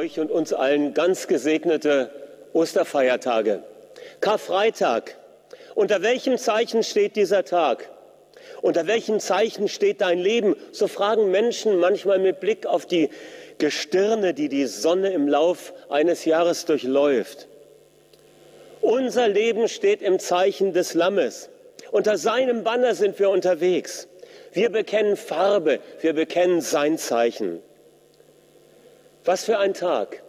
euch und uns allen ganz gesegnete Osterfeiertage. Karfreitag. Unter welchem Zeichen steht dieser Tag? Unter welchem Zeichen steht dein Leben? So fragen Menschen manchmal mit Blick auf die Gestirne, die die Sonne im Lauf eines Jahres durchläuft. Unser Leben steht im Zeichen des Lammes. Unter seinem Banner sind wir unterwegs. Wir bekennen Farbe, wir bekennen sein Zeichen. Was für ein Tag.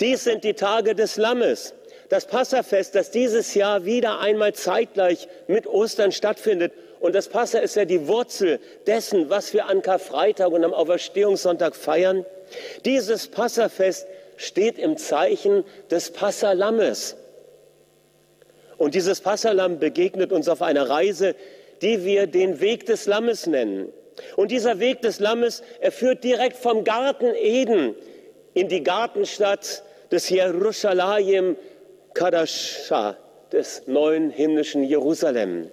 Dies sind die Tage des Lammes. Das Passafest, das dieses Jahr wieder einmal zeitgleich mit Ostern stattfindet. Und das Passa ist ja die Wurzel dessen, was wir an Karfreitag und am Auferstehungssonntag feiern. Dieses Passafest steht im Zeichen des Passalammes. Und dieses Passalam begegnet uns auf einer Reise, die wir den Weg des Lammes nennen. Und dieser Weg des Lammes, er führt direkt vom Garten Eden in die Gartenstadt des Jerusalem Kadascha, des neuen himmlischen Jerusalem.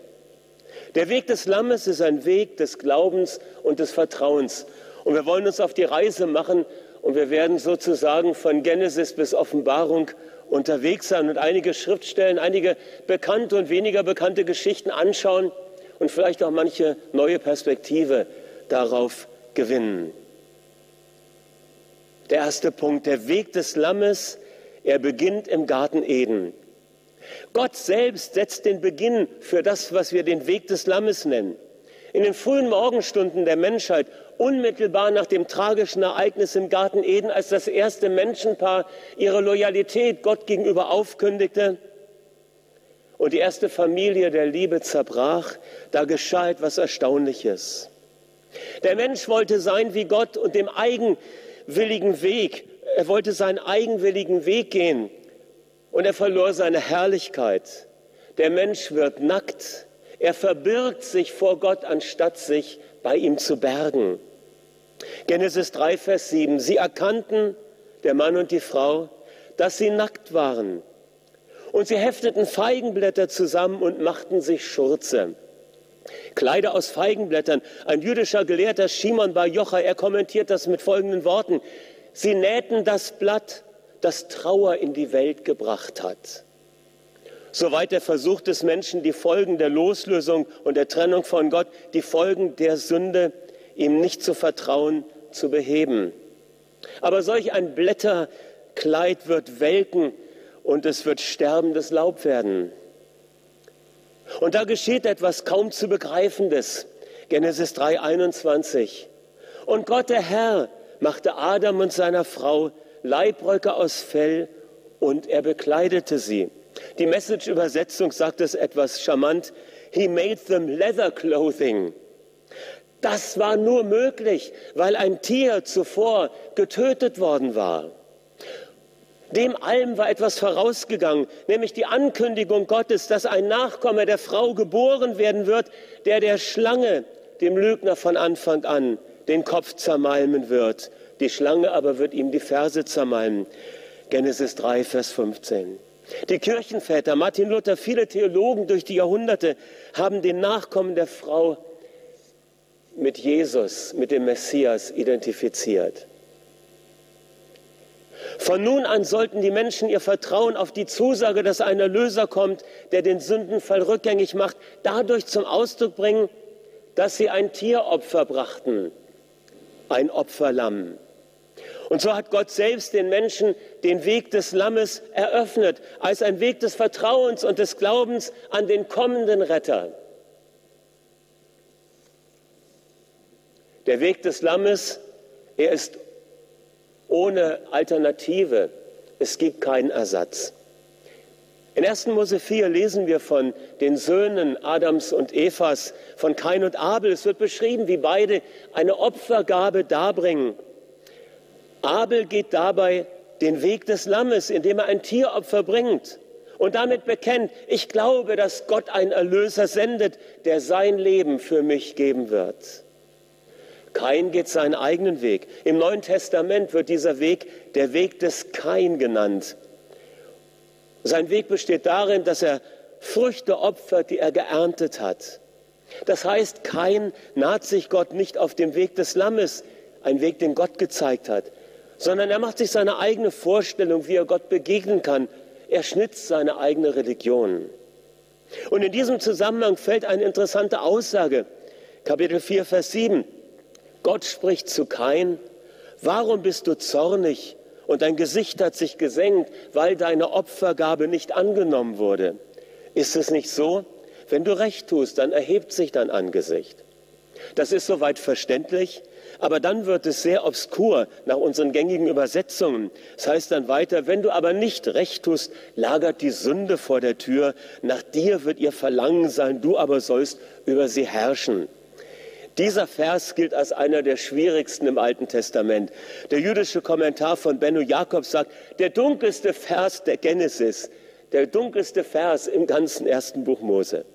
Der Weg des Lammes ist ein Weg des Glaubens und des Vertrauens. Und wir wollen uns auf die Reise machen und wir werden sozusagen von Genesis bis Offenbarung unterwegs sein und einige Schriftstellen, einige bekannte und weniger bekannte Geschichten anschauen und vielleicht auch manche neue Perspektive darauf gewinnen. Der erste Punkt, der Weg des Lammes, er beginnt im Garten Eden. Gott selbst setzt den Beginn für das, was wir den Weg des Lammes nennen. In den frühen Morgenstunden der Menschheit, unmittelbar nach dem tragischen Ereignis im Garten Eden, als das erste Menschenpaar ihre Loyalität Gott gegenüber aufkündigte, und die erste Familie der Liebe zerbrach, da geschah etwas Erstaunliches. Der Mensch wollte sein wie Gott und dem eigenwilligen Weg, er wollte seinen eigenwilligen Weg gehen und er verlor seine Herrlichkeit. Der Mensch wird nackt, er verbirgt sich vor Gott, anstatt sich bei ihm zu bergen. Genesis 3, Vers 7. Sie erkannten, der Mann und die Frau, dass sie nackt waren. Und sie hefteten Feigenblätter zusammen und machten sich Schurze. Kleider aus Feigenblättern. Ein jüdischer Gelehrter, Shimon Bar Jocha, er kommentiert das mit folgenden Worten. Sie nähten das Blatt, das Trauer in die Welt gebracht hat. Soweit der Versuch des Menschen, die Folgen der Loslösung und der Trennung von Gott, die Folgen der Sünde, ihm nicht zu vertrauen, zu beheben. Aber solch ein Blätterkleid wird welken und es wird sterbendes Laub werden. Und da geschieht etwas kaum zu begreifendes. Genesis 3, 21. Und Gott der Herr machte Adam und seiner Frau Leibröcke aus Fell und er bekleidete sie. Die Message-Übersetzung sagt es etwas charmant. He made them leather clothing. Das war nur möglich, weil ein Tier zuvor getötet worden war. Dem allem war etwas vorausgegangen, nämlich die Ankündigung Gottes, dass ein Nachkomme der Frau geboren werden wird, der der Schlange, dem Lügner von Anfang an, den Kopf zermalmen wird. Die Schlange aber wird ihm die Verse zermalmen. Genesis 3, Vers 15. Die Kirchenväter, Martin Luther, viele Theologen durch die Jahrhunderte haben den Nachkommen der Frau mit Jesus, mit dem Messias identifiziert. Von nun an sollten die Menschen ihr Vertrauen auf die Zusage, dass ein Erlöser kommt, der den Sündenfall rückgängig macht, dadurch zum Ausdruck bringen, dass sie ein Tieropfer brachten, ein Opferlamm. Und so hat Gott selbst den Menschen den Weg des Lammes eröffnet, als ein Weg des Vertrauens und des Glaubens an den kommenden Retter. Der Weg des Lammes, er ist ohne Alternative. Es gibt keinen Ersatz. In 1. Mose 4 lesen wir von den Söhnen Adams und Evas, von Kain und Abel. Es wird beschrieben, wie beide eine Opfergabe darbringen. Abel geht dabei den Weg des Lammes, indem er ein Tieropfer bringt und damit bekennt, ich glaube, dass Gott einen Erlöser sendet, der sein Leben für mich geben wird. Kain geht seinen eigenen Weg. Im Neuen Testament wird dieser Weg der Weg des Kain genannt. Sein Weg besteht darin, dass er Früchte opfert, die er geerntet hat. Das heißt, Kain naht sich Gott nicht auf dem Weg des Lammes, ein Weg, den Gott gezeigt hat, sondern er macht sich seine eigene Vorstellung, wie er Gott begegnen kann. Er schnitzt seine eigene Religion. Und in diesem Zusammenhang fällt eine interessante Aussage. Kapitel 4, Vers 7. Gott spricht zu Kain, warum bist du zornig und dein Gesicht hat sich gesenkt, weil deine Opfergabe nicht angenommen wurde? Ist es nicht so? Wenn du recht tust, dann erhebt sich dein Angesicht. Das ist soweit verständlich, aber dann wird es sehr obskur nach unseren gängigen Übersetzungen. Es das heißt dann weiter, wenn du aber nicht recht tust, lagert die Sünde vor der Tür, nach dir wird ihr Verlangen sein, du aber sollst über sie herrschen. Dieser Vers gilt als einer der schwierigsten im Alten Testament. Der jüdische Kommentar von Benno Jakob sagt, der dunkelste Vers der Genesis, der dunkelste Vers im ganzen ersten Buch Mose.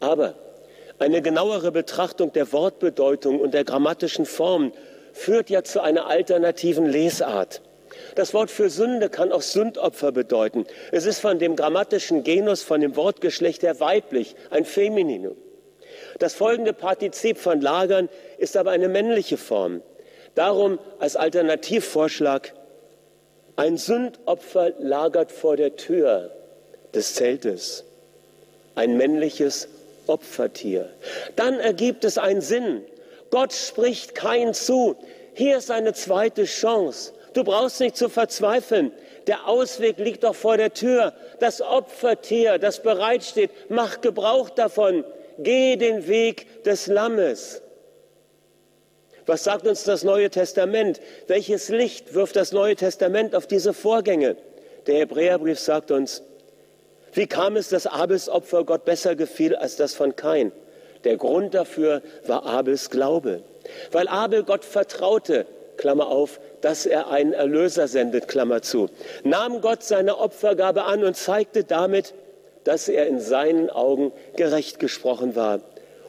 Aber eine genauere Betrachtung der Wortbedeutung und der grammatischen Form führt ja zu einer alternativen Lesart. Das Wort für Sünde kann auch Sündopfer bedeuten. Es ist von dem grammatischen Genus, von dem Wortgeschlecht her weiblich, ein Femininum. Das folgende Partizip von lagern ist aber eine männliche Form. Darum als Alternativvorschlag, ein Sündopfer lagert vor der Tür des Zeltes. Ein männliches Opfertier. Dann ergibt es einen Sinn. Gott spricht kein zu. Hier ist eine zweite Chance. Du brauchst nicht zu verzweifeln. Der Ausweg liegt doch vor der Tür. Das Opfertier, das bereitsteht, mach Gebrauch davon. Geh den Weg des Lammes. Was sagt uns das Neue Testament? Welches Licht wirft das Neue Testament auf diese Vorgänge? Der Hebräerbrief sagt uns, wie kam es, dass Abels Opfer Gott besser gefiel als das von Kain? Der Grund dafür war Abels Glaube. Weil Abel Gott vertraute, Klammer auf, dass er einen Erlöser sendet, Klammer zu, nahm Gott seine Opfergabe an und zeigte damit, dass er in seinen Augen gerecht gesprochen war.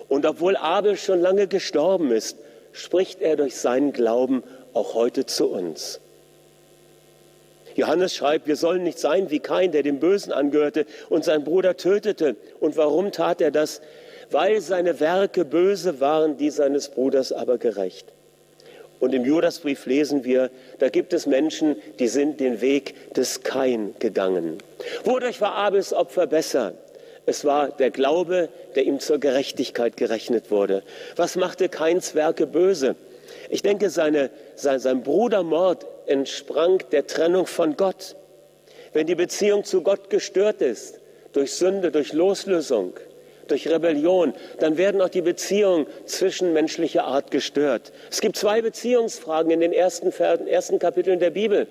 Und obwohl Abel schon lange gestorben ist, spricht er durch seinen Glauben auch heute zu uns. Johannes schreibt, wir sollen nicht sein wie Kain, der dem Bösen angehörte und seinen Bruder tötete. Und warum tat er das? Weil seine Werke böse waren, die seines Bruders aber gerecht. Und im Judasbrief lesen wir, da gibt es Menschen, die sind den Weg des Kain gegangen. Wodurch war Abels Opfer besser? Es war der Glaube, der ihm zur Gerechtigkeit gerechnet wurde. Was machte Kains Werke böse? Ich denke, seine, sein, sein Brudermord entsprang der Trennung von Gott. Wenn die Beziehung zu Gott gestört ist, durch Sünde, durch Loslösung, durch Rebellion, dann werden auch die Beziehungen zwischenmenschlicher Art gestört. Es gibt zwei Beziehungsfragen in den ersten, ersten Kapiteln der Bibel.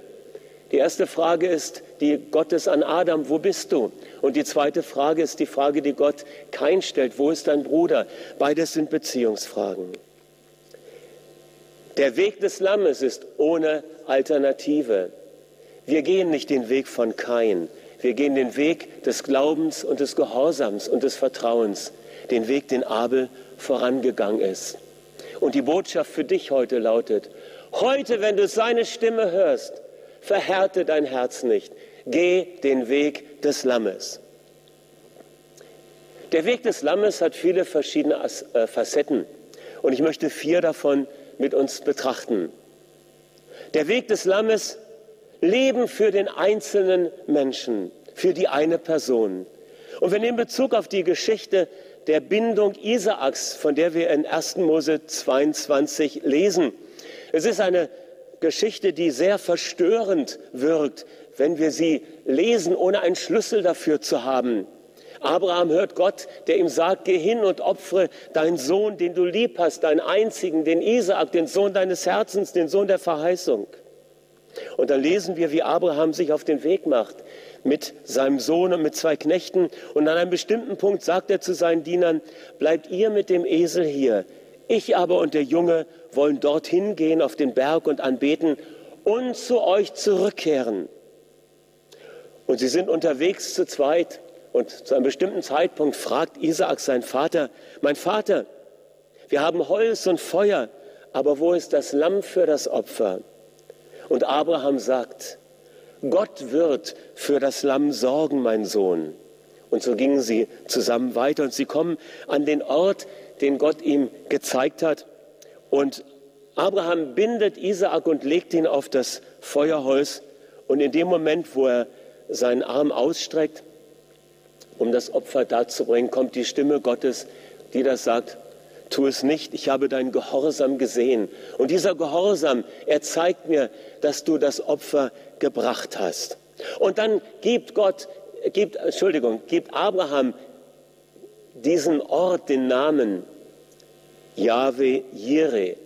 Die erste Frage ist die Gottes an Adam, wo bist du? Und die zweite Frage ist die Frage, die Gott kein stellt, wo ist dein Bruder? Beides sind Beziehungsfragen. Der Weg des Lammes ist ohne Alternative. Wir gehen nicht den Weg von Kain. Wir gehen den Weg des Glaubens und des Gehorsams und des Vertrauens. Den Weg, den Abel vorangegangen ist. Und die Botschaft für dich heute lautet, heute, wenn du seine Stimme hörst, verhärte dein Herz nicht. Geh den Weg des Lammes. Der Weg des Lammes hat viele verschiedene äh, Facetten. Und ich möchte vier davon mit uns betrachten. Der Weg des Lammes, Leben für den einzelnen Menschen, für die eine Person. Und wenn in Bezug auf die Geschichte der Bindung Isaaks, von der wir in 1. Mose 22 lesen, es ist eine Geschichte, die sehr verstörend wirkt, wenn wir sie lesen, ohne einen Schlüssel dafür zu haben. Abraham hört Gott, der ihm sagt, geh hin und opfere deinen Sohn, den du lieb hast, deinen einzigen, den Isaak, den Sohn deines Herzens, den Sohn der Verheißung. Und dann lesen wir, wie Abraham sich auf den Weg macht mit seinem Sohn und mit zwei Knechten. Und an einem bestimmten Punkt sagt er zu seinen Dienern, bleibt ihr mit dem Esel hier. Ich aber und der Junge wollen dorthin gehen auf den Berg und anbeten und zu euch zurückkehren. Und sie sind unterwegs zu zweit. Und zu einem bestimmten Zeitpunkt fragt Isaak seinen Vater, mein Vater, wir haben Holz und Feuer, aber wo ist das Lamm für das Opfer? Und Abraham sagt, Gott wird für das Lamm sorgen, mein Sohn. Und so gingen sie zusammen weiter und sie kommen an den Ort, den Gott ihm gezeigt hat. Und Abraham bindet Isaak und legt ihn auf das Feuerholz. Und in dem Moment, wo er seinen Arm ausstreckt, um das Opfer darzubringen, kommt die Stimme Gottes, die das sagt, tu es nicht, ich habe deinen Gehorsam gesehen. Und dieser Gehorsam, er zeigt mir, dass du das Opfer gebracht hast. Und dann gibt Gott, gibt, Entschuldigung, gibt Abraham diesen Ort den Namen Yahweh Jireh.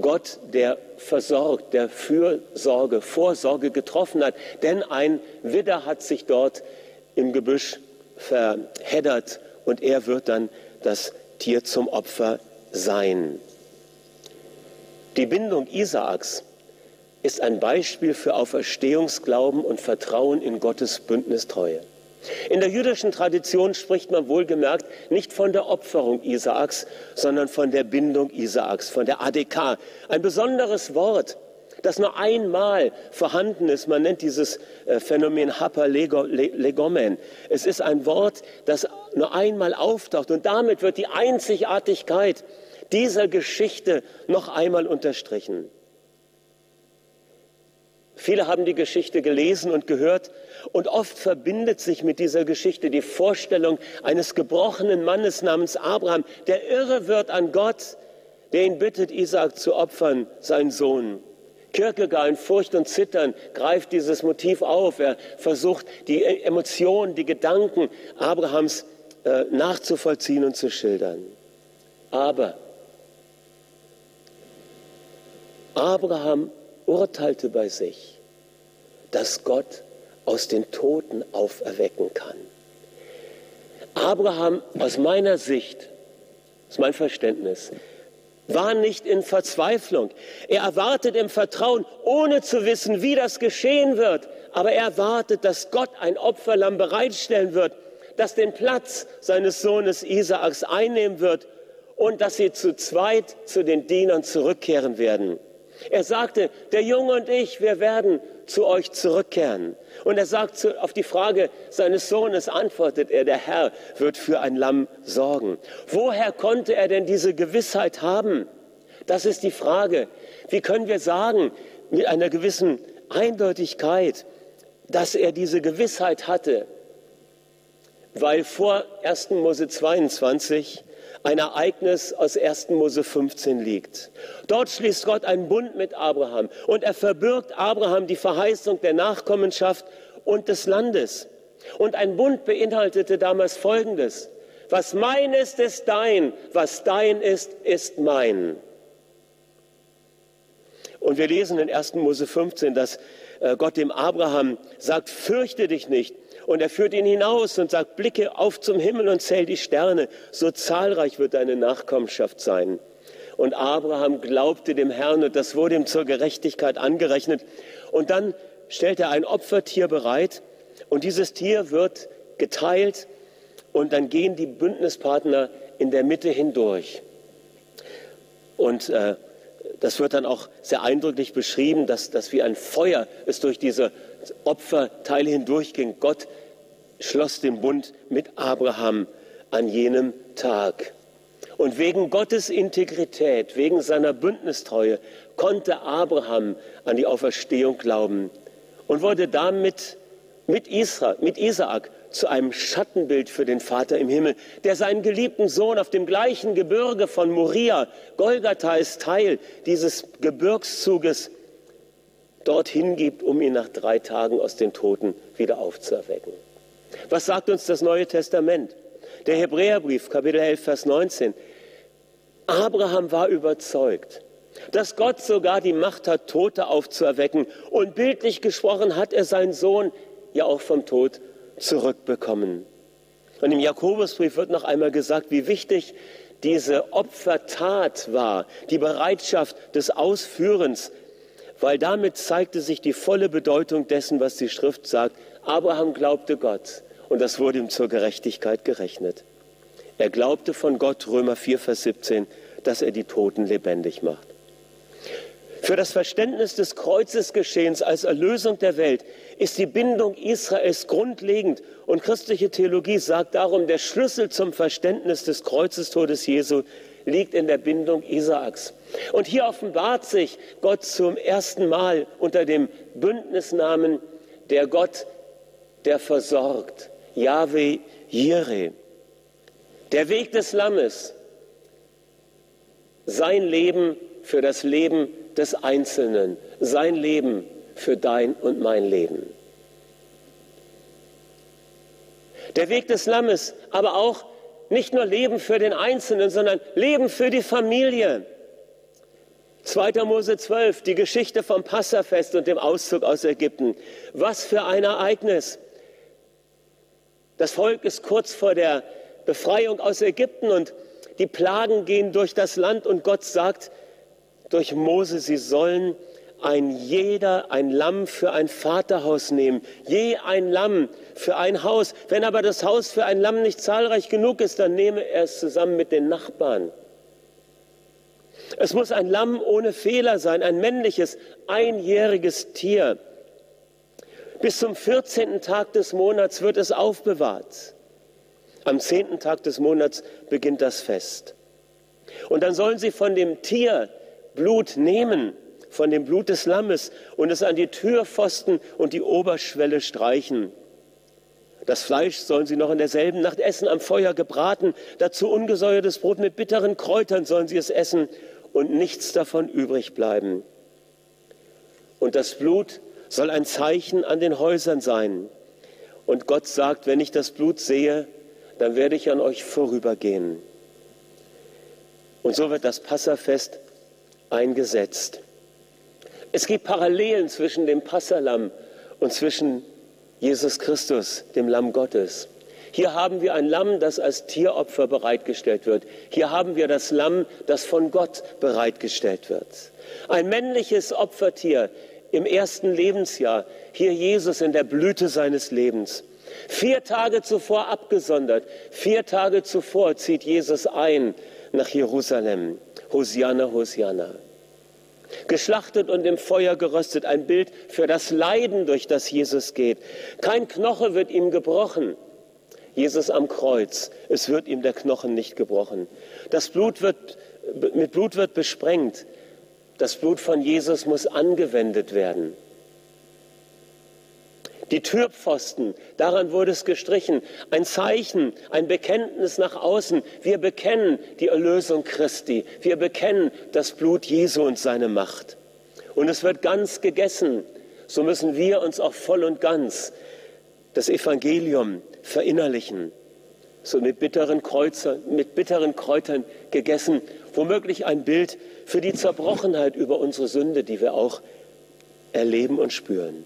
Gott, der versorgt, der Fürsorge, Vorsorge getroffen hat. Denn ein Widder hat sich dort im Gebüsch verheddert und er wird dann das Tier zum Opfer sein. Die Bindung Isaaks ist ein Beispiel für Auferstehungsglauben und Vertrauen in Gottes Bündnistreue. In der jüdischen Tradition spricht man wohlgemerkt nicht von der Opferung Isaaks, sondern von der Bindung Isaaks, von der ADK. Ein besonderes Wort, das nur einmal vorhanden ist. Man nennt dieses äh, Phänomen Hapalegomen. Es ist ein Wort, das nur einmal auftaucht und damit wird die Einzigartigkeit dieser Geschichte noch einmal unterstrichen. Viele haben die Geschichte gelesen und gehört und oft verbindet sich mit dieser Geschichte die Vorstellung eines gebrochenen Mannes namens Abraham, der irre wird an Gott, der ihn bittet, Isaak zu opfern, sein Sohn. Kierkegaard in Furcht und Zittern greift dieses Motiv auf. Er versucht, die Emotionen, die Gedanken Abrahams äh, nachzuvollziehen und zu schildern. Aber Abraham urteilte bei sich, dass Gott aus den Toten auferwecken kann. Abraham, aus meiner Sicht, aus meinem Verständnis, war nicht in Verzweiflung. Er erwartet im Vertrauen, ohne zu wissen, wie das geschehen wird. Aber er erwartet, dass Gott ein Opferlamm bereitstellen wird, das den Platz seines Sohnes Isaaks einnehmen wird und dass sie zu zweit zu den Dienern zurückkehren werden. Er sagte, der Junge und ich, wir werden zu euch zurückkehren. Und er sagt auf die Frage seines Sohnes, antwortet er, der Herr wird für ein Lamm sorgen. Woher konnte er denn diese Gewissheit haben? Das ist die Frage. Wie können wir sagen, mit einer gewissen Eindeutigkeit, dass er diese Gewissheit hatte? Weil vor 1. Mose 22 ein Ereignis aus 1. Mose 15 liegt. Dort schließt Gott einen Bund mit Abraham und er verbirgt Abraham die Verheißung der Nachkommenschaft und des Landes. Und ein Bund beinhaltete damals Folgendes. Was mein ist, ist dein. Was dein ist, ist mein. Und wir lesen in 1. Mose 15, dass Gott dem Abraham sagt, fürchte dich nicht, und er führt ihn hinaus und sagt, blicke auf zum Himmel und zähl die Sterne, so zahlreich wird deine Nachkommenschaft sein. Und Abraham glaubte dem Herrn und das wurde ihm zur Gerechtigkeit angerechnet. Und dann stellt er ein Opfertier bereit und dieses Tier wird geteilt und dann gehen die Bündnispartner in der Mitte hindurch. Und äh, das wird dann auch sehr eindrücklich beschrieben, dass, dass wie ein Feuer es durch diese Opferteile hindurchging. Gott schloss den Bund mit Abraham an jenem Tag. Und wegen Gottes Integrität, wegen seiner Bündnistreue konnte Abraham an die Auferstehung glauben und wurde damit mit, Isra, mit Isaak zu einem Schattenbild für den Vater im Himmel, der seinen geliebten Sohn auf dem gleichen Gebirge von Moria, Golgatha ist Teil dieses Gebirgszuges, dorthin gibt, um ihn nach drei Tagen aus den Toten wieder aufzuerwecken. Was sagt uns das Neue Testament? Der Hebräerbrief, Kapitel 11, Vers 19. Abraham war überzeugt, dass Gott sogar die Macht hat, Tote aufzuerwecken. Und bildlich gesprochen hat er seinen Sohn ja auch vom Tod zurückbekommen. Und im Jakobusbrief wird noch einmal gesagt, wie wichtig diese Opfertat war, die Bereitschaft des Ausführens weil damit zeigte sich die volle Bedeutung dessen, was die Schrift sagt. Abraham glaubte Gott und das wurde ihm zur Gerechtigkeit gerechnet. Er glaubte von Gott, Römer 4, Vers 17, dass er die Toten lebendig macht. Für das Verständnis des Kreuzesgeschehens als Erlösung der Welt ist die Bindung Israels grundlegend und christliche Theologie sagt darum, der Schlüssel zum Verständnis des Kreuzestodes Jesu liegt in der Bindung Isaaks. Und hier offenbart sich Gott zum ersten Mal unter dem Bündnisnamen der Gott, der versorgt. Yahweh Jireh. Der Weg des Lammes. Sein Leben für das Leben des Einzelnen. Sein Leben für dein und mein Leben. Der Weg des Lammes, aber auch nicht nur Leben für den Einzelnen, sondern Leben für die Familie. 2. Mose 12, die Geschichte vom Passafest und dem Auszug aus Ägypten. Was für ein Ereignis. Das Volk ist kurz vor der Befreiung aus Ägypten und die Plagen gehen durch das Land und Gott sagt durch Mose, sie sollen ein jeder ein Lamm für ein Vaterhaus nehmen, je ein Lamm für ein Haus. Wenn aber das Haus für ein Lamm nicht zahlreich genug ist, dann nehme er es zusammen mit den Nachbarn. Es muss ein Lamm ohne Fehler sein, ein männliches, einjähriges Tier. Bis zum 14. Tag des Monats wird es aufbewahrt. Am 10. Tag des Monats beginnt das Fest. Und dann sollen sie von dem Tier Blut nehmen von dem Blut des Lammes und es an die Türpfosten und die Oberschwelle streichen. Das Fleisch sollen sie noch in derselben Nacht essen, am Feuer gebraten. Dazu ungesäuertes Brot mit bitteren Kräutern sollen sie es essen und nichts davon übrig bleiben. Und das Blut soll ein Zeichen an den Häusern sein. Und Gott sagt, wenn ich das Blut sehe, dann werde ich an euch vorübergehen. Und so wird das Passafest eingesetzt. Es gibt Parallelen zwischen dem Passalam und zwischen Jesus Christus, dem Lamm Gottes. Hier haben wir ein Lamm, das als Tieropfer bereitgestellt wird. Hier haben wir das Lamm, das von Gott bereitgestellt wird. Ein männliches Opfertier im ersten Lebensjahr. Hier Jesus in der Blüte seines Lebens. Vier Tage zuvor abgesondert. Vier Tage zuvor zieht Jesus ein nach Jerusalem. Hosianna, Hosianna geschlachtet und im Feuer geröstet, ein Bild für das Leiden, durch das Jesus geht. Kein Knoche wird ihm gebrochen. Jesus am Kreuz, es wird ihm der Knochen nicht gebrochen. Das Blut wird, mit Blut wird besprengt. Das Blut von Jesus muss angewendet werden. Die Türpfosten, daran wurde es gestrichen. Ein Zeichen, ein Bekenntnis nach außen. Wir bekennen die Erlösung Christi. Wir bekennen das Blut Jesu und seine Macht. Und es wird ganz gegessen. So müssen wir uns auch voll und ganz das Evangelium verinnerlichen. So mit bitteren, Kreuzer, mit bitteren Kräutern gegessen. Womöglich ein Bild für die Zerbrochenheit über unsere Sünde, die wir auch erleben und spüren.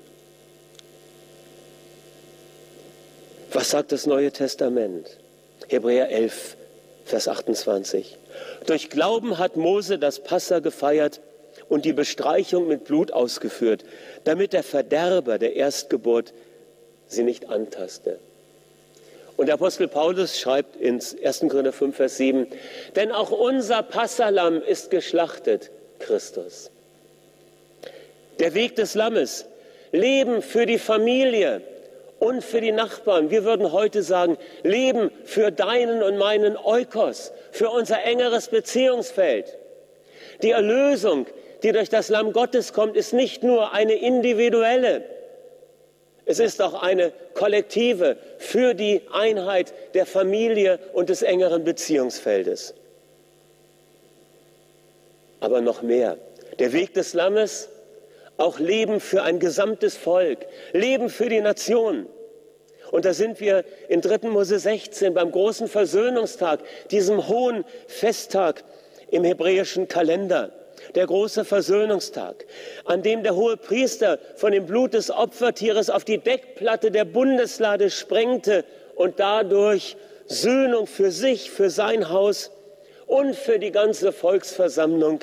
Was sagt das Neue Testament? Hebräer 11, Vers 28. Durch Glauben hat Mose das Passa gefeiert und die Bestreichung mit Blut ausgeführt, damit der Verderber der Erstgeburt sie nicht antaste. Und der Apostel Paulus schreibt ins 1. Korinther 5, Vers 7, denn auch unser Passalam ist geschlachtet, Christus. Der Weg des Lammes, Leben für die Familie, und für die Nachbarn. Wir würden heute sagen, Leben für deinen und meinen Eukos, für unser engeres Beziehungsfeld. Die Erlösung, die durch das Lamm Gottes kommt, ist nicht nur eine individuelle, es ist auch eine kollektive für die Einheit der Familie und des engeren Beziehungsfeldes. Aber noch mehr. Der Weg des Lammes auch Leben für ein gesamtes Volk, Leben für die Nation. Und da sind wir in 3. Mose 16 beim großen Versöhnungstag, diesem hohen Festtag im hebräischen Kalender. Der große Versöhnungstag, an dem der hohe Priester von dem Blut des Opfertieres auf die Deckplatte der Bundeslade sprengte und dadurch Söhnung für sich, für sein Haus und für die ganze Volksversammlung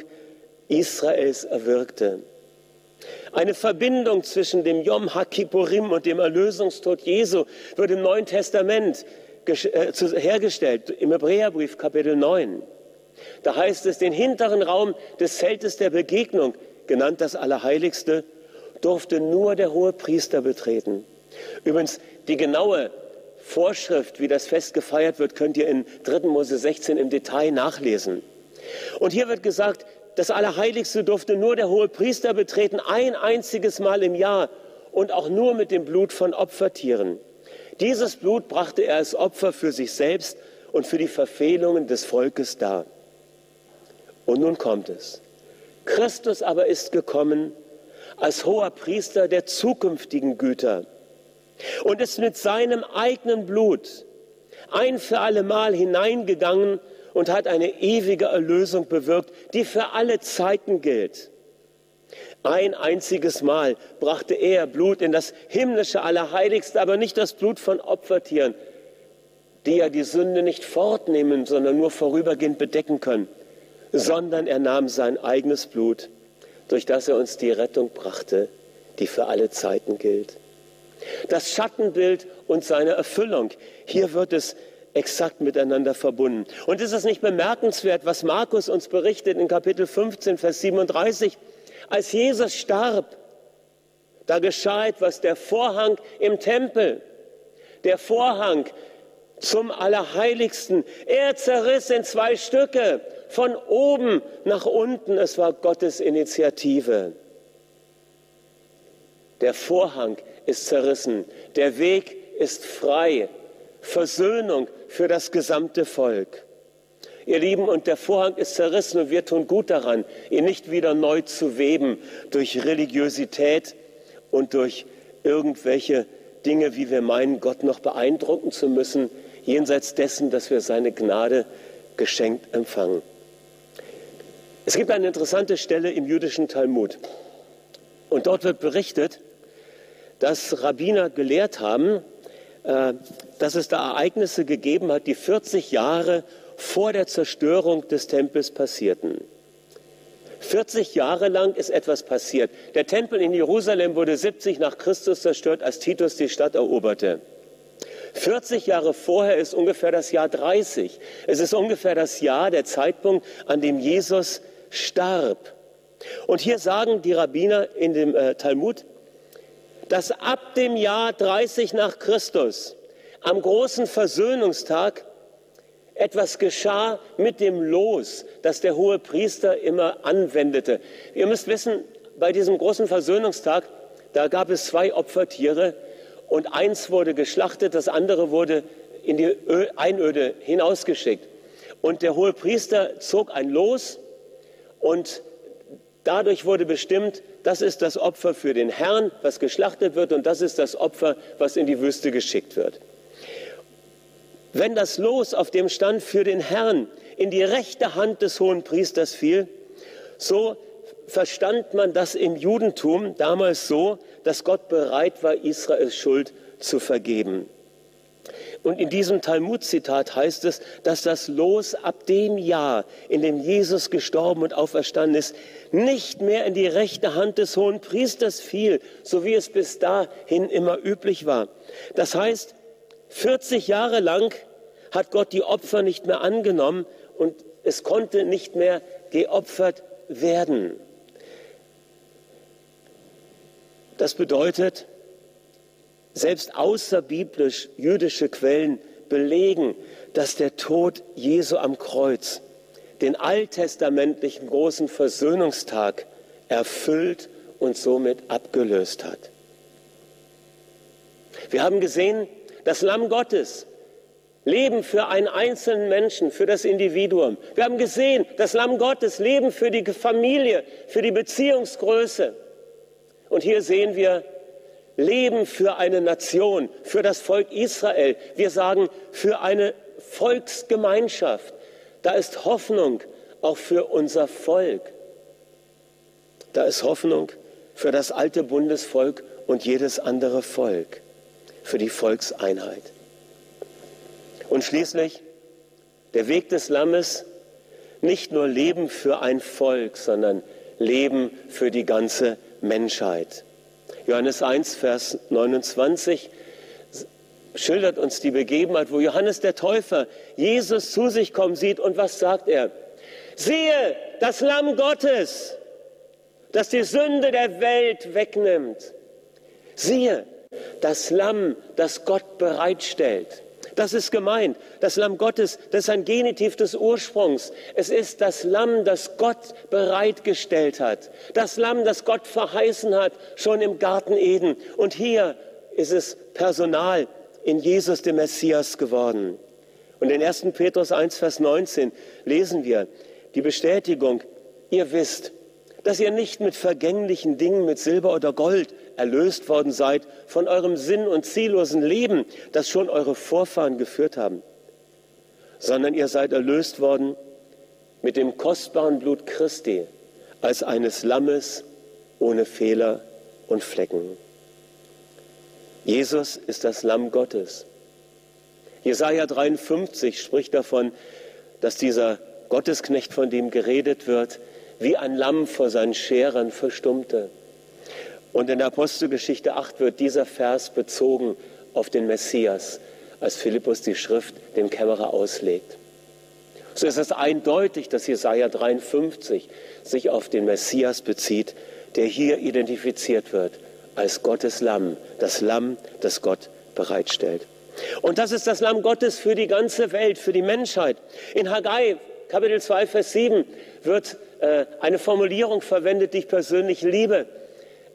Israels erwirkte. Eine Verbindung zwischen dem Yom HaKippurim und dem Erlösungstod Jesu wird im Neuen Testament äh, hergestellt, im Hebräerbrief Kapitel 9. Da heißt es, den hinteren Raum des Zeltes der Begegnung, genannt das Allerheiligste, durfte nur der hohe Priester betreten. Übrigens, die genaue Vorschrift, wie das Fest gefeiert wird, könnt ihr in 3. Mose 16 im Detail nachlesen. Und hier wird gesagt, das Allerheiligste durfte nur der hohe Priester betreten, ein einziges Mal im Jahr und auch nur mit dem Blut von Opfertieren. Dieses Blut brachte er als Opfer für sich selbst und für die Verfehlungen des Volkes dar. Und nun kommt es. Christus aber ist gekommen als hoher Priester der zukünftigen Güter und ist mit seinem eigenen Blut ein für allemal hineingegangen und hat eine ewige Erlösung bewirkt, die für alle Zeiten gilt. Ein einziges Mal brachte er Blut in das himmlische Allerheiligste, aber nicht das Blut von Opfertieren, die ja die Sünde nicht fortnehmen, sondern nur vorübergehend bedecken können, sondern er nahm sein eigenes Blut, durch das er uns die Rettung brachte, die für alle Zeiten gilt. Das Schattenbild und seine Erfüllung, hier wird es exakt miteinander verbunden. Und ist es nicht bemerkenswert, was Markus uns berichtet in Kapitel 15, Vers 37? Als Jesus starb, da geschah etwas, der Vorhang im Tempel, der Vorhang zum Allerheiligsten, er zerriss in zwei Stücke, von oben nach unten. Es war Gottes Initiative. Der Vorhang ist zerrissen, der Weg ist frei. Versöhnung für das gesamte Volk. Ihr Lieben, und der Vorhang ist zerrissen und wir tun gut daran, ihn nicht wieder neu zu weben durch Religiosität und durch irgendwelche Dinge, wie wir meinen, Gott noch beeindrucken zu müssen, jenseits dessen, dass wir seine Gnade geschenkt empfangen. Es gibt eine interessante Stelle im jüdischen Talmud. Und dort wird berichtet, dass Rabbiner gelehrt haben, dass es da Ereignisse gegeben hat, die 40 Jahre vor der Zerstörung des Tempels passierten. 40 Jahre lang ist etwas passiert. Der Tempel in Jerusalem wurde 70 nach Christus zerstört, als Titus die Stadt eroberte. 40 Jahre vorher ist ungefähr das Jahr 30. Es ist ungefähr das Jahr, der Zeitpunkt, an dem Jesus starb. Und hier sagen die Rabbiner in dem äh, Talmud, dass ab dem Jahr 30 nach Christus am großen Versöhnungstag etwas geschah mit dem Los, das der hohe Priester immer anwendete. Ihr müsst wissen, bei diesem großen Versöhnungstag, da gab es zwei Opfertiere und eins wurde geschlachtet, das andere wurde in die Einöde hinausgeschickt. Und der hohe Priester zog ein Los und dadurch wurde bestimmt, das ist das Opfer für den Herrn, was geschlachtet wird, und das ist das Opfer, was in die Wüste geschickt wird. Wenn das Los auf dem Stand für den Herrn in die rechte Hand des hohen Priesters fiel, so verstand man das im Judentum damals so, dass Gott bereit war, Israels Schuld zu vergeben. Und in diesem Talmud-Zitat heißt es, dass das Los ab dem Jahr, in dem Jesus gestorben und auferstanden ist, nicht mehr in die rechte Hand des hohen Priesters fiel, so wie es bis dahin immer üblich war. Das heißt, 40 Jahre lang hat Gott die Opfer nicht mehr angenommen und es konnte nicht mehr geopfert werden. Das bedeutet, selbst außerbiblisch jüdische Quellen belegen, dass der Tod Jesu am Kreuz den alttestamentlichen großen Versöhnungstag erfüllt und somit abgelöst hat. Wir haben gesehen, das Lamm Gottes, Leben für einen einzelnen Menschen, für das Individuum. Wir haben gesehen, das Lamm Gottes, Leben für die Familie, für die Beziehungsgröße. Und hier sehen wir Leben für eine Nation, für das Volk Israel. Wir sagen für eine Volksgemeinschaft. Da ist Hoffnung auch für unser Volk. Da ist Hoffnung für das alte Bundesvolk und jedes andere Volk, für die Volkseinheit. Und schließlich der Weg des Lammes, nicht nur Leben für ein Volk, sondern Leben für die ganze Menschheit. Johannes 1, Vers 29 schildert uns die Begebenheit, wo Johannes der Täufer Jesus zu sich kommen sieht und was sagt er? Siehe, das Lamm Gottes, das die Sünde der Welt wegnimmt. Siehe, das Lamm, das Gott bereitstellt Das ist gemeint. Das Lamm Gottes, das ist ein Genitiv des Ursprungs. Es ist das Lamm, das Gott bereitgestellt hat. Das Lamm, das Gott verheißen hat, schon im Garten Eden. Und hier ist es Personal in Jesus, dem Messias, geworden. Und in 1. Petrus 1, Vers 19 lesen wir die Bestätigung, ihr wisst, dass ihr nicht mit vergänglichen Dingen, mit Silber oder Gold erlöst worden seid von eurem sinn- und ziellosen Leben, das schon eure Vorfahren geführt haben, sondern ihr seid erlöst worden mit dem kostbaren Blut Christi als eines Lammes ohne Fehler und Flecken. Jesus ist das Lamm Gottes. Jesaja 53 spricht davon, dass dieser Gottesknecht, von dem geredet wird, wie ein Lamm vor seinen Scherern verstummte. Und in der Apostelgeschichte 8 wird dieser Vers bezogen auf den Messias, als Philippus die Schrift dem Kämmerer auslegt. So ist es eindeutig, dass Jesaja 53 sich auf den Messias bezieht, der hier identifiziert wird als Gottes Lamm, das Lamm, das Gott bereitstellt. Und das ist das Lamm Gottes für die ganze Welt, für die Menschheit. In Haggai, Kapitel 2, Vers 7, wird äh, eine Formulierung verwendet, die ich persönlich liebe.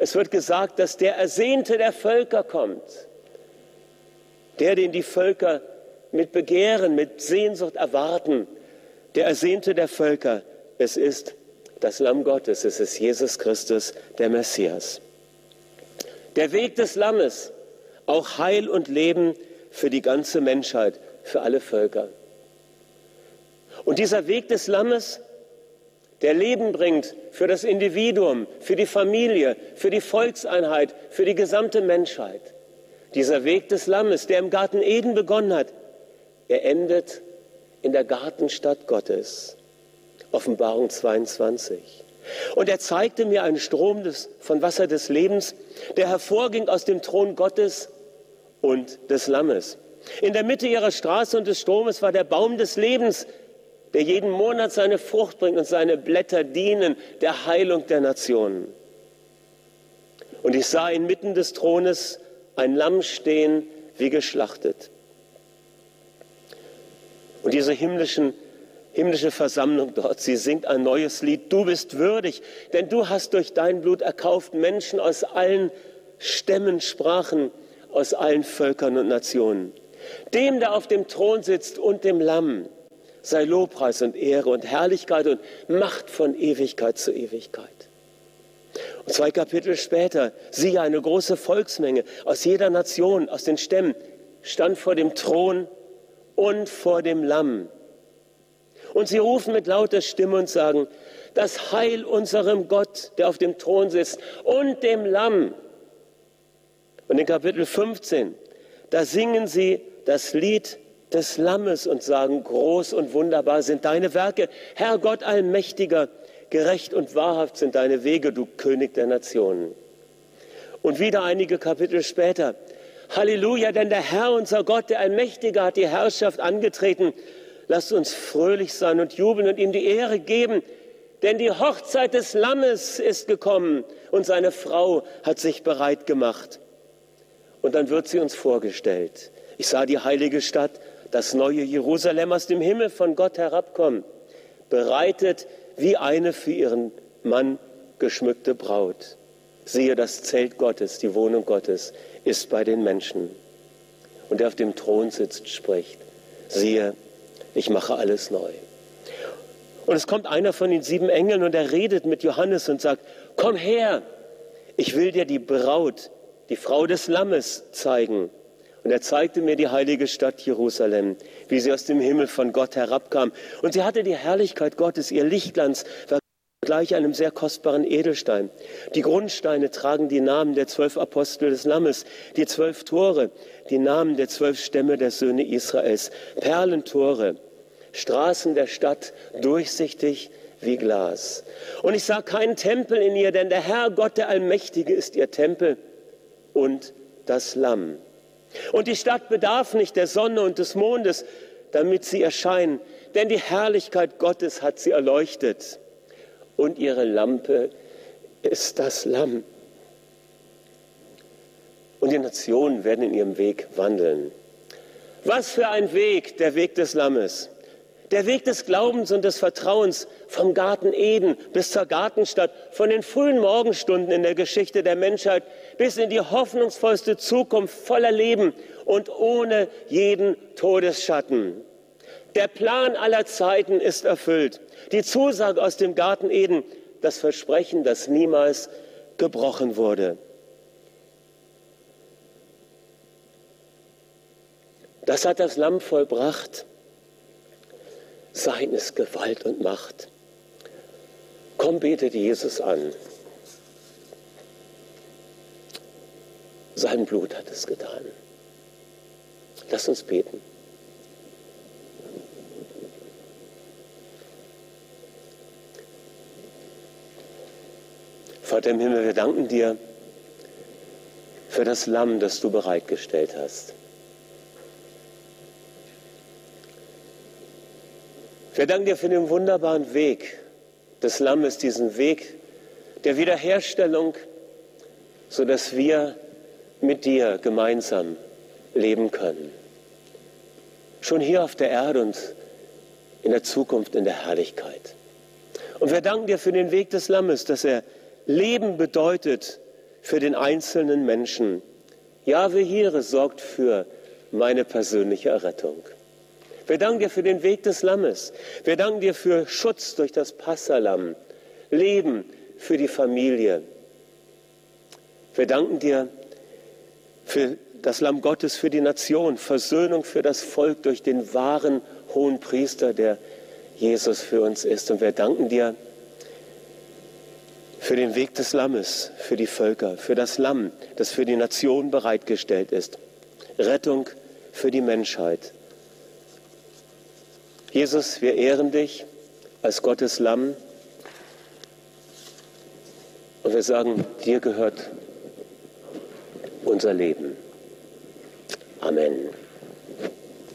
Es wird gesagt, dass der Ersehnte der Völker kommt. Der, den die Völker mit Begehren, mit Sehnsucht erwarten. Der Ersehnte der Völker. Es ist das Lamm Gottes. Es ist Jesus Christus, der Messias. Der Weg des Lammes, auch Heil und Leben für die ganze Menschheit, für alle Völker. Und dieser Weg des Lammes, der Leben bringt für das Individuum, für die Familie, für die Volkseinheit, für die gesamte Menschheit. Dieser Weg des Lammes, der im Garten Eden begonnen hat, er endet in der Gartenstadt Gottes. Offenbarung 22. Und er zeigte mir einen Strom des, von Wasser des Lebens, der hervorging aus dem Thron Gottes und des Lammes. In der Mitte ihrer Straße und des Stromes war der Baum des Lebens, der jeden Monat seine Frucht bringt und seine Blätter dienen der Heilung der Nationen. Und ich sah inmitten des Thrones ein Lamm stehen, wie geschlachtet. Und diese himmlischen, himmlische Versammlung dort, sie singt ein neues Lied. Du bist würdig, denn du hast durch dein Blut erkauft Menschen aus allen Stämmen, Sprachen, aus allen Völkern und Nationen. Dem, der auf dem Thron sitzt und dem Lamm sei Lobpreis und Ehre und Herrlichkeit und Macht von Ewigkeit zu Ewigkeit. Und zwei Kapitel später, siehe, eine große Volksmenge aus jeder Nation, aus den Stämmen, stand vor dem Thron und vor dem Lamm. Und sie rufen mit lauter Stimme und sagen, das Heil unserem Gott, der auf dem Thron sitzt, und dem Lamm. Und in Kapitel 15, da singen sie das Lied des Lammes und sagen, groß und wunderbar sind deine Werke. Herr Gott allmächtiger, gerecht und wahrhaft sind deine Wege, du König der Nationen. Und wieder einige Kapitel später, Halleluja, denn der Herr, unser Gott, der Allmächtige, hat die Herrschaft angetreten. Lasst uns fröhlich sein und jubeln und ihm die Ehre geben, denn die Hochzeit des Lammes ist gekommen und seine Frau hat sich bereit gemacht. Und dann wird sie uns vorgestellt. Ich sah die heilige Stadt das neue Jerusalem aus dem Himmel von Gott herabkommen, bereitet wie eine für ihren Mann geschmückte Braut. Siehe, das Zelt Gottes, die Wohnung Gottes ist bei den Menschen. Und der auf dem Thron sitzt, spricht, siehe, ich mache alles neu. Und es kommt einer von den sieben Engeln und er redet mit Johannes und sagt, komm her, ich will dir die Braut, die Frau des Lammes zeigen. Und er zeigte mir die heilige Stadt Jerusalem, wie sie aus dem Himmel von Gott herabkam. Und sie hatte die Herrlichkeit Gottes, ihr Lichtglanz war gleich einem sehr kostbaren Edelstein. Die Grundsteine tragen die Namen der zwölf Apostel des Lammes, die zwölf Tore, die Namen der zwölf Stämme der Söhne Israels, Perlentore, Straßen der Stadt, durchsichtig wie Glas. Und ich sah keinen Tempel in ihr, denn der Herr Gott, der Allmächtige, ist ihr Tempel und das Lamm. Und die Stadt bedarf nicht der Sonne und des Mondes, damit sie erscheinen, denn die Herrlichkeit Gottes hat sie erleuchtet. Und ihre Lampe ist das Lamm. Und die Nationen werden in ihrem Weg wandeln. Was für ein Weg, der Weg des Lammes. Der Weg des Glaubens und des Vertrauens vom Garten Eden bis zur Gartenstadt, von den frühen Morgenstunden in der Geschichte der Menschheit bis in die hoffnungsvollste Zukunft voller Leben und ohne jeden Todesschatten. Der Plan aller Zeiten ist erfüllt. Die Zusage aus dem Garten Eden, das Versprechen, das niemals gebrochen wurde. Das hat das Lamm vollbracht. Sein ist Gewalt und Macht. Komm, betet Jesus an. Sein Blut hat es getan. Lass uns beten. Vater im Himmel, wir danken dir für das Lamm, das du bereitgestellt hast. Wir danken dir für den wunderbaren Weg des Lammes, diesen Weg der Wiederherstellung, sodass wir mit dir gemeinsam leben können. Schon hier auf der Erde und in der Zukunft in der Herrlichkeit. Und wir danken dir für den Weg des Lammes, dass er Leben bedeutet für den einzelnen Menschen. Jahwe Hire sorgt für meine persönliche Errettung. Wir danken dir für den Weg des Lammes. Wir danken dir für Schutz durch das Passalam, Leben für die Familie. Wir danken dir für das Lamm Gottes für die Nation, Versöhnung für das Volk durch den wahren hohen Priester, der Jesus für uns ist. Und wir danken dir für den Weg des Lammes, für die Völker, für das Lamm, das für die Nation bereitgestellt ist. Rettung für die Menschheit. Jesus, wir ehren dich als Gottes Lamm und wir sagen, dir gehört unser Leben. Amen.